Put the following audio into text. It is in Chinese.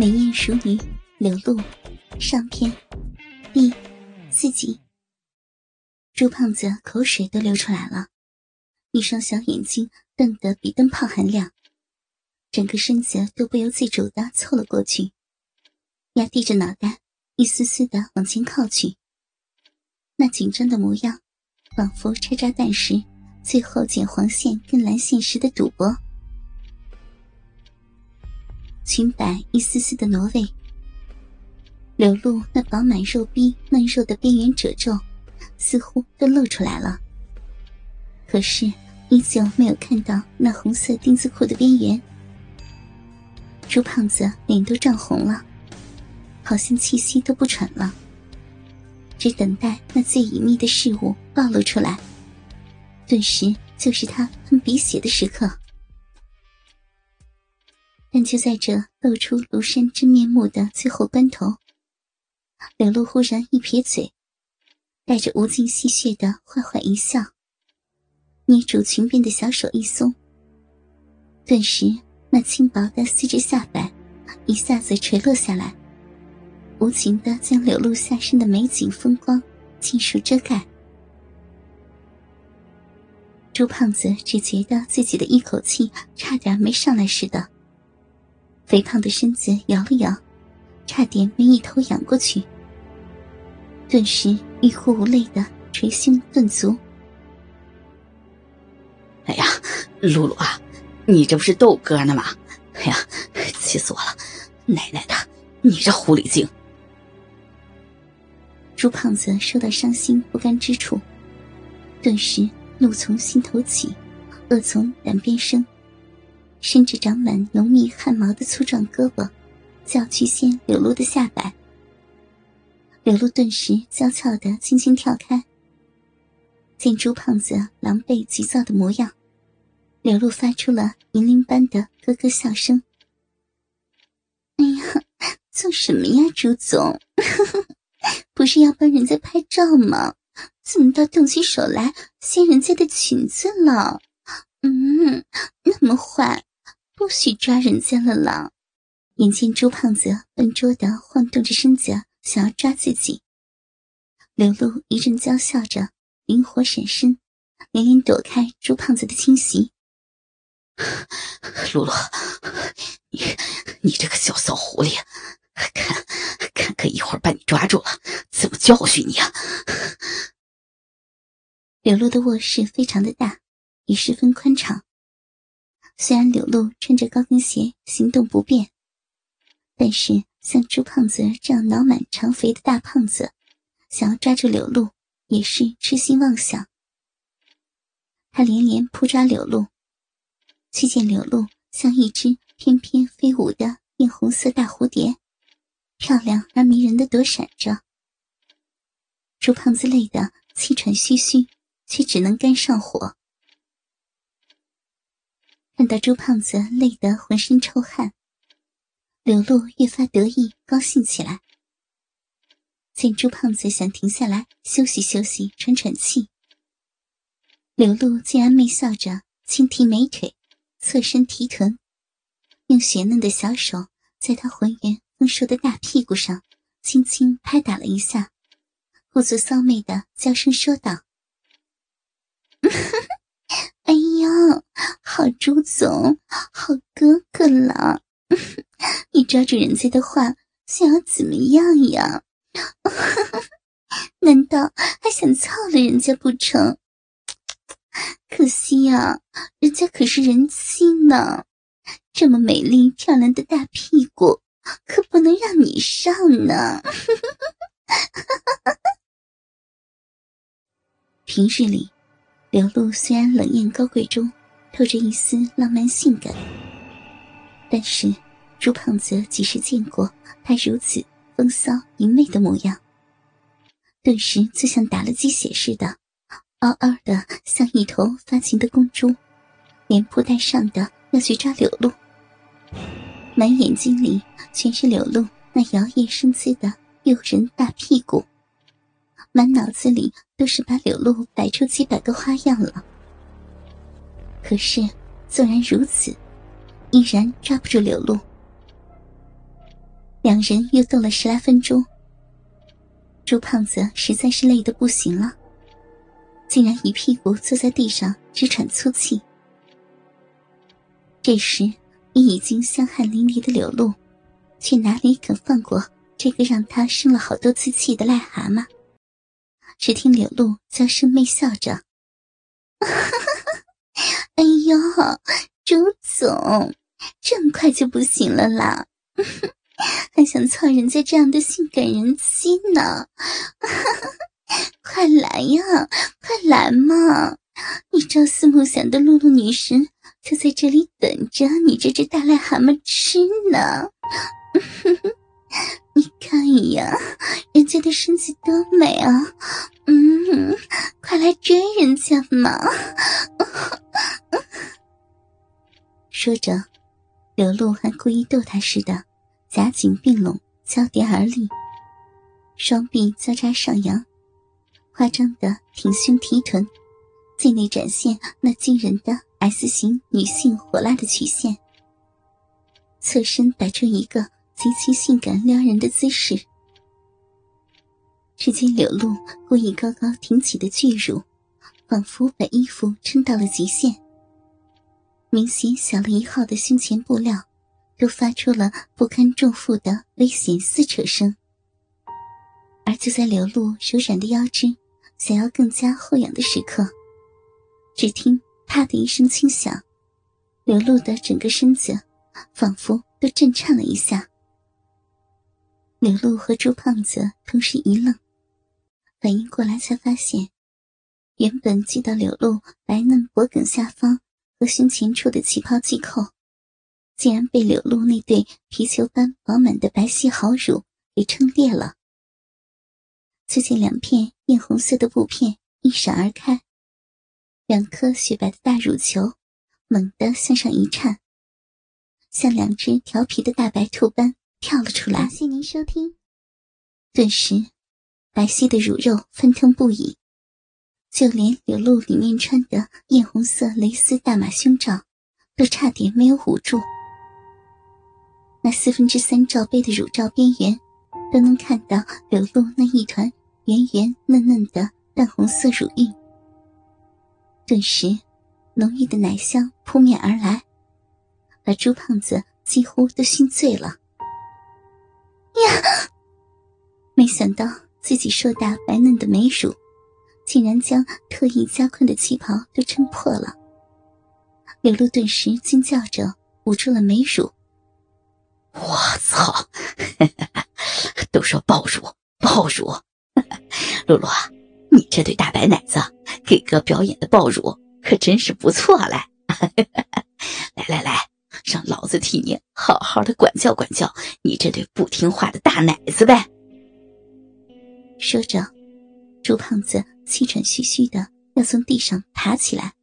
美艳淑女流露上篇第四集。朱胖子口水都流出来了，一双小眼睛瞪得比灯泡还亮，整个身子都不由自主的凑了过去，压低着脑袋，一丝丝的往前靠去。那紧张的模样，仿佛拆炸弹时最后剪黄线跟蓝线时的赌博。裙摆一丝丝的挪位，流露那饱满肉逼嫩肉的边缘褶皱，似乎都露出来了。可是依旧没有看到那红色丁字裤的边缘。朱胖子脸都涨红了，好像气息都不喘了，只等待那最隐秘的事物暴露出来。顿时就是他喷鼻血的时刻。但就在这露出庐山真面目的最后关头，柳露忽然一撇嘴，带着无尽戏谑的坏坏一笑，捏住裙边的小手一松，顿时那轻薄的丝质下摆一下子垂落下来，无情的将柳露下身的美景风光尽数遮盖。朱胖子只觉得自己的一口气差点没上来似的。肥胖的身子摇了摇，差点没一头仰过去。顿时欲哭无泪的捶胸顿足。哎呀，露露啊，你这不是逗哥呢吗？哎呀，气死我了！奶奶的，你这狐狸精！朱胖子受到伤心不甘之处，顿时怒从心头起，恶从胆边生。伸着长满浓密汗毛的粗壮胳膊，就要去掀柳露的下摆。柳露顿时娇俏的轻轻跳开。见朱胖子狼狈急躁的模样，柳露发出了银铃般的咯咯笑声。“哎呀，做什么呀，朱总？不是要帮人家拍照吗？怎么倒动起手来掀人家的裙子了？嗯，那么坏！”不许抓人家了啦！眼见朱胖子笨拙的晃动着身子，想要抓自己，刘露一阵娇笑着，灵活闪身，连连躲开朱胖子的侵袭。露露，你你这个小骚狐狸，看看看，一会儿把你抓住了，怎么教训你啊？刘露的卧室非常的大，也十分宽敞。虽然柳露穿着高跟鞋行动不便，但是像朱胖子这样脑满肠肥的大胖子，想要抓住柳露也是痴心妄想。他连连扑抓柳露，却见柳露像一只翩翩飞舞的艳红色大蝴蝶，漂亮而迷人的躲闪着。朱胖子累得气喘吁吁，却只能干上火。看到朱胖子累得浑身臭汗，柳露越发得意高兴起来。见朱胖子想停下来休息休息、喘喘气，柳露竟然媚笑着轻提美腿，侧身提臀，用雪嫩的小手在他浑圆丰硕的大屁股上轻轻拍打了一下，故作骚媚的娇声说道。哎呀，好朱总，好哥哥了！你抓住人家的话，想要怎么样呀？难道还想操了人家不成？可惜呀，人家可是人妻呢，这么美丽漂亮的大屁股，可不能让你上呢。平日里。柳露虽然冷艳高贵中透着一丝浪漫性感，但是朱胖子几时见过她如此风骚淫媚的模样？顿时就像打了鸡血似的，嗷嗷的像一头发情的公猪，连扑带上的要去抓柳露，满眼睛里全是柳露那摇曳生姿的诱人大屁股。满脑子里都是把柳露摆出几百个花样了，可是纵然如此，依然抓不住柳露。两人又斗了十来分钟，朱胖子实在是累得不行了，竟然一屁股坐在地上直喘粗气。这时，已已经香汗淋漓的柳露，却哪里肯放过这个让他生了好多次气的癞蛤蟆？只听柳露娇声媚笑着：“ 哎呦，朱总，这么快就不行了啦？还想操人家这样的性感人妻呢？快来呀，快来嘛！你朝思暮想的露露女神就在这里等着你这只大癞蛤蟆吃呢。”你看呀，人家的身子多美啊！嗯，快来追人家嘛！说着，刘露还故意逗他似的，夹紧并拢，交叠而立，双臂交叉上扬，夸张的挺胸提臀，尽力展现那惊人的 S 型女性火辣的曲线，侧身摆出一个。极其性感撩人的姿势，只见柳露故意高高挺起的巨乳，仿佛把衣服撑到了极限。明显小了一号的胸前布料，都发出了不堪重负的危险撕扯声。而就在刘露柔软的腰肢想要更加后仰的时刻，只听“啪”的一声轻响，刘露的整个身子仿佛都震颤了一下。刘露和朱胖子同时一愣，反应过来才发现，原本系到柳露白嫩脖颈下方和胸前处的旗袍系扣，竟然被柳露那对皮球般饱满的白皙好乳给撑裂了。就见两片艳红色的布片一闪而开，两颗雪白的大乳球猛地向上一颤，像两只调皮的大白兔般。跳了出来。感谢您收听。顿时，白皙的乳肉翻腾不已，就连柳露里面穿的艳红色蕾丝大码胸罩，都差点没有捂住。那四分之三罩杯的乳罩边缘，都能看到柳露那一团圆圆嫩嫩的淡红色乳晕。顿时，浓郁的奶香扑面而来，把朱胖子几乎都熏醉了。呀！没想到自己硕大白嫩的美乳，竟然将特意加宽的旗袍都撑破了。柳露顿时惊叫着捂住了美乳。我操！都说爆乳爆乳，露露，你这对大白奶子给哥表演的爆乳可真是不错嘞！来来来。让老子替你好好的管教管教你这对不听话的大奶子呗！说着，朱胖子气喘吁吁的要从地上爬起来。